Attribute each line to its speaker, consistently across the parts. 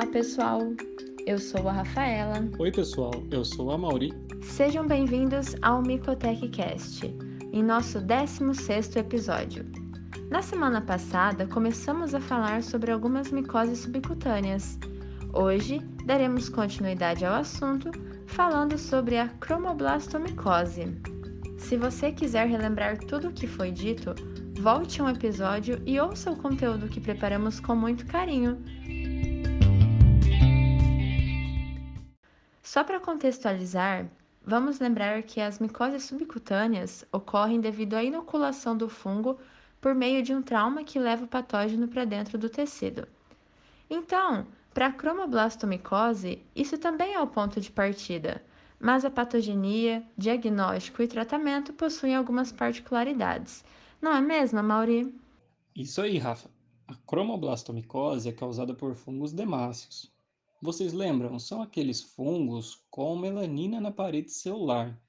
Speaker 1: Olá, pessoal! Eu sou a Rafaela.
Speaker 2: Oi, pessoal, eu sou a Mauri.
Speaker 1: Sejam bem-vindos ao Micotech Cast, em nosso 16 episódio. Na semana passada, começamos a falar sobre algumas micoses subcutâneas. Hoje, daremos continuidade ao assunto, falando sobre a cromoblastomicose. Se você quiser relembrar tudo o que foi dito, volte um episódio e ouça o conteúdo que preparamos com muito carinho. Só para contextualizar, vamos lembrar que as micoses subcutâneas ocorrem devido à inoculação do fungo por meio de um trauma que leva o patógeno para dentro do tecido. Então, para a cromoblastomicose, isso também é o ponto de partida, mas a patogenia, diagnóstico e tratamento possuem algumas particularidades. Não é mesmo, Mauri?
Speaker 2: Isso aí, Rafa. A cromoblastomicose é causada por fungos demáceos, vocês lembram? São aqueles fungos com melanina na parede celular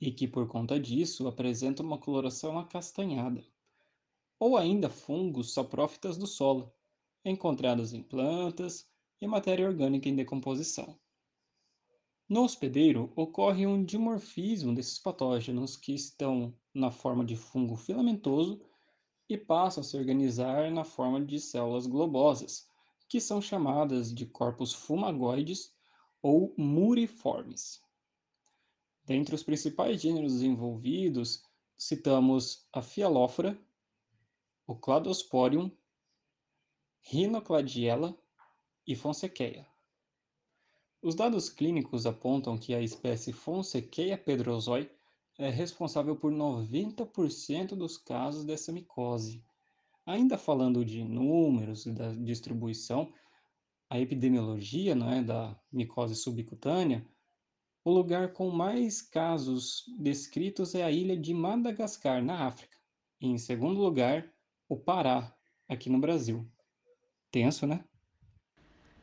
Speaker 2: e que, por conta disso, apresentam uma coloração acastanhada. Ou ainda fungos saprófitas do solo, encontrados em plantas e matéria orgânica em decomposição. No hospedeiro, ocorre um dimorfismo desses patógenos que estão na forma de fungo filamentoso e passam a se organizar na forma de células globosas, que são chamadas de corpos fumagoides ou muriformes. Dentre os principais gêneros envolvidos, citamos a Fialófora, o Cladosporium, Rhinocladiella e Fonsequeia. Os dados clínicos apontam que a espécie Fonsequeia pedrosoi é responsável por 90% dos casos dessa micose, Ainda falando de números e da distribuição, a epidemiologia é, da micose subcutânea, o lugar com mais casos descritos é a ilha de Madagascar, na África. E, em segundo lugar, o Pará, aqui no Brasil. Tenso, né?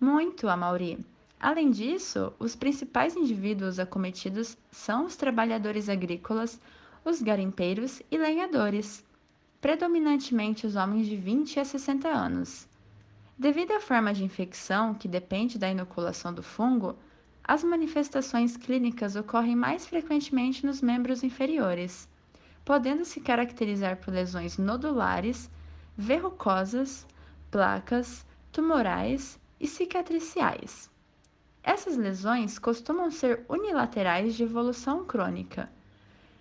Speaker 1: Muito, Amauri. Além disso, os principais indivíduos acometidos são os trabalhadores agrícolas, os garimpeiros e lenhadores predominantemente os homens de 20 a 60 anos. Devido à forma de infecção, que depende da inoculação do fungo, as manifestações clínicas ocorrem mais frequentemente nos membros inferiores, podendo se caracterizar por lesões nodulares, verrucosas, placas, tumorais e cicatriciais. Essas lesões costumam ser unilaterais de evolução crônica.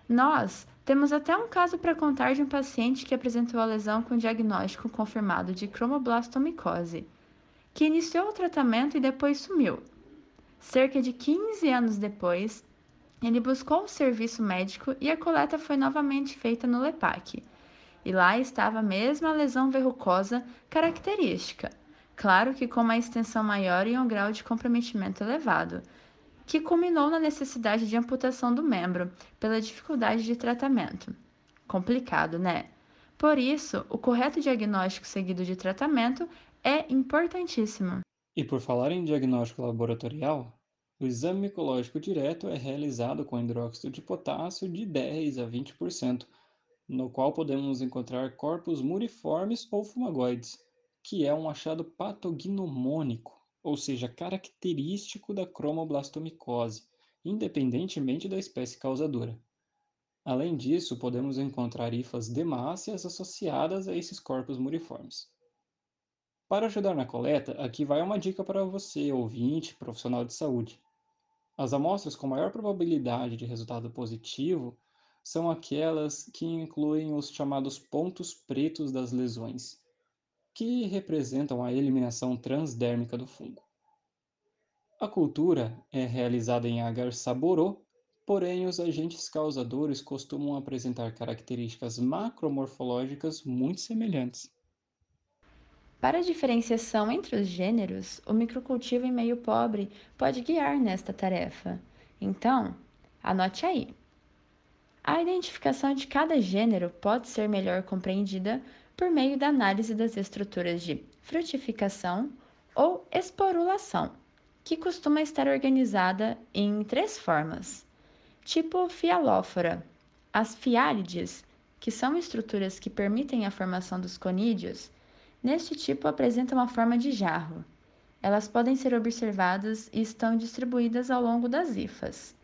Speaker 1: Nós temos até um caso para contar de um paciente que apresentou a lesão com diagnóstico confirmado de cromoblastomicose, que iniciou o tratamento e depois sumiu. Cerca de 15 anos depois, ele buscou o serviço médico e a coleta foi novamente feita no LEPAC. E lá estava a mesma lesão verrucosa característica, claro que com uma extensão maior e um grau de comprometimento elevado, que culminou na necessidade de amputação do membro pela dificuldade de tratamento. Complicado, né? Por isso, o correto diagnóstico seguido de tratamento é importantíssimo.
Speaker 2: E por falar em diagnóstico laboratorial, o exame micológico direto é realizado com hidróxido de potássio de 10 a 20%, no qual podemos encontrar corpos muriformes ou fumagoides, que é um achado patognomônico ou seja, característico da cromoblastomicose, independentemente da espécie causadora. Além disso, podemos encontrar hifas demáceas associadas a esses corpos muriformes. Para ajudar na coleta, aqui vai uma dica para você, ouvinte, profissional de saúde. As amostras com maior probabilidade de resultado positivo são aquelas que incluem os chamados pontos pretos das lesões, que representam a eliminação transdérmica do fungo. A cultura é realizada em agar saborô, porém os agentes causadores costumam apresentar características macromorfológicas muito semelhantes.
Speaker 1: Para a diferenciação entre os gêneros, o microcultivo em meio pobre pode guiar nesta tarefa. Então, anote aí. A identificação de cada gênero pode ser melhor compreendida por meio da análise das estruturas de frutificação ou esporulação, que costuma estar organizada em três formas. Tipo fialófora, as fiálides, que são estruturas que permitem a formação dos conídeos, neste tipo apresenta uma forma de jarro. Elas podem ser observadas e estão distribuídas ao longo das hifas.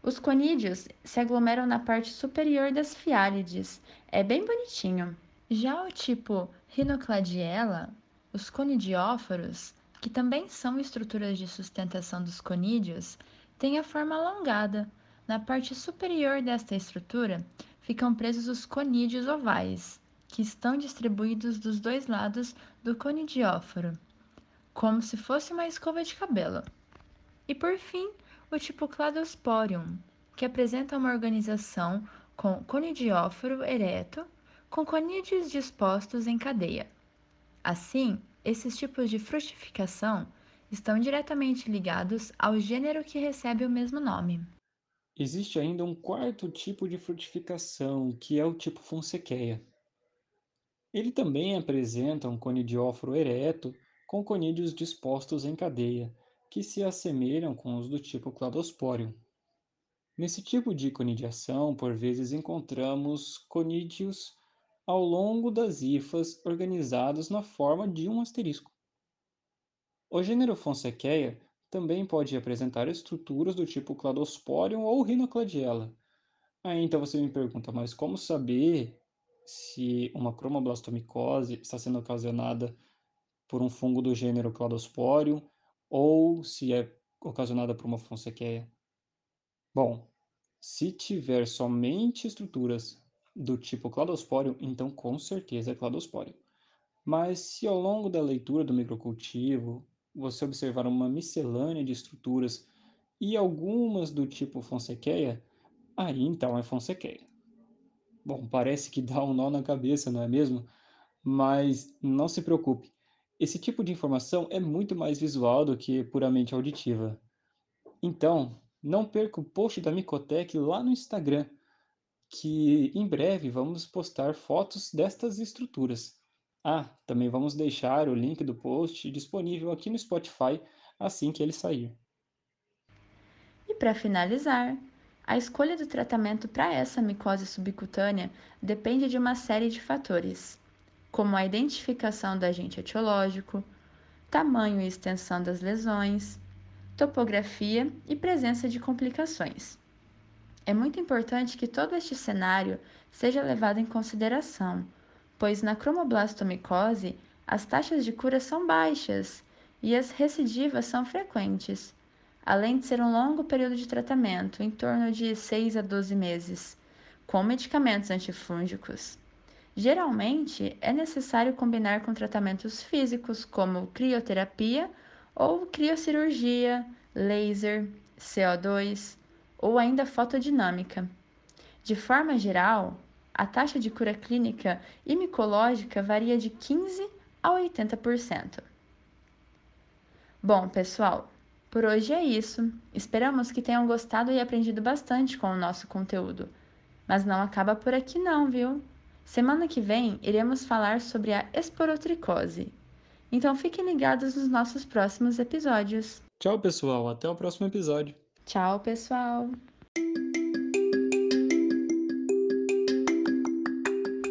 Speaker 1: Os conídeos se aglomeram na parte superior das fiálides. É bem bonitinho. Já o tipo Rhinocladiella, os conidióforos, que também são estruturas de sustentação dos conídeos, têm a forma alongada. Na parte superior desta estrutura ficam presos os conídeos ovais, que estão distribuídos dos dois lados do conidióforo, como se fosse uma escova de cabelo. E por fim, o tipo Cladosporium, que apresenta uma organização com conidióforo ereto, com conídeos dispostos em cadeia. Assim, esses tipos de frutificação estão diretamente ligados ao gênero que recebe o mesmo nome.
Speaker 2: Existe ainda um quarto tipo de frutificação, que é o tipo Fonsequeia. Ele também apresenta um conidióforo ereto com conídeos dispostos em cadeia, que se assemelham com os do tipo Cladosporium. Nesse tipo de conidiação, por vezes encontramos conídeos ao longo das hifas organizados na forma de um asterisco. O gênero Fonsequeia também pode apresentar estruturas do tipo Cladosporium ou Rhinocladiella. Aí então você me pergunta, mas como saber se uma cromoblastomicose está sendo ocasionada por um fungo do gênero Cladosporium ou se é ocasionada por uma Fonsequeia? Bom, se tiver somente estruturas do tipo Cladosporium, então com certeza é Cladosporium. Mas se ao longo da leitura do microcultivo você observar uma miscelânea de estruturas e algumas do tipo Fonsequeia, aí então é Fonsequeia. Bom, parece que dá um nó na cabeça, não é mesmo? Mas não se preocupe, esse tipo de informação é muito mais visual do que puramente auditiva. Então, não perca o post da Micotec lá no Instagram, que em breve vamos postar fotos destas estruturas. Ah, também vamos deixar o link do post disponível aqui no Spotify assim que ele sair.
Speaker 1: E para finalizar, a escolha do tratamento para essa micose subcutânea depende de uma série de fatores, como a identificação do agente etiológico, tamanho e extensão das lesões, topografia e presença de complicações. É muito importante que todo este cenário seja levado em consideração, pois na cromoblastomicose as taxas de cura são baixas e as recidivas são frequentes, além de ser um longo período de tratamento, em torno de 6 a 12 meses, com medicamentos antifúngicos. Geralmente, é necessário combinar com tratamentos físicos, como crioterapia ou criocirurgia, laser, CO2 ou ainda fotodinâmica. De forma geral, a taxa de cura clínica e micológica varia de 15 a 80%. Bom, pessoal, por hoje é isso. Esperamos que tenham gostado e aprendido bastante com o nosso conteúdo. Mas não acaba por aqui não, viu? Semana que vem iremos falar sobre a esporotricose. Então fiquem ligados nos nossos próximos episódios.
Speaker 2: Tchau, pessoal. Até o próximo episódio.
Speaker 1: Tchau, pessoal!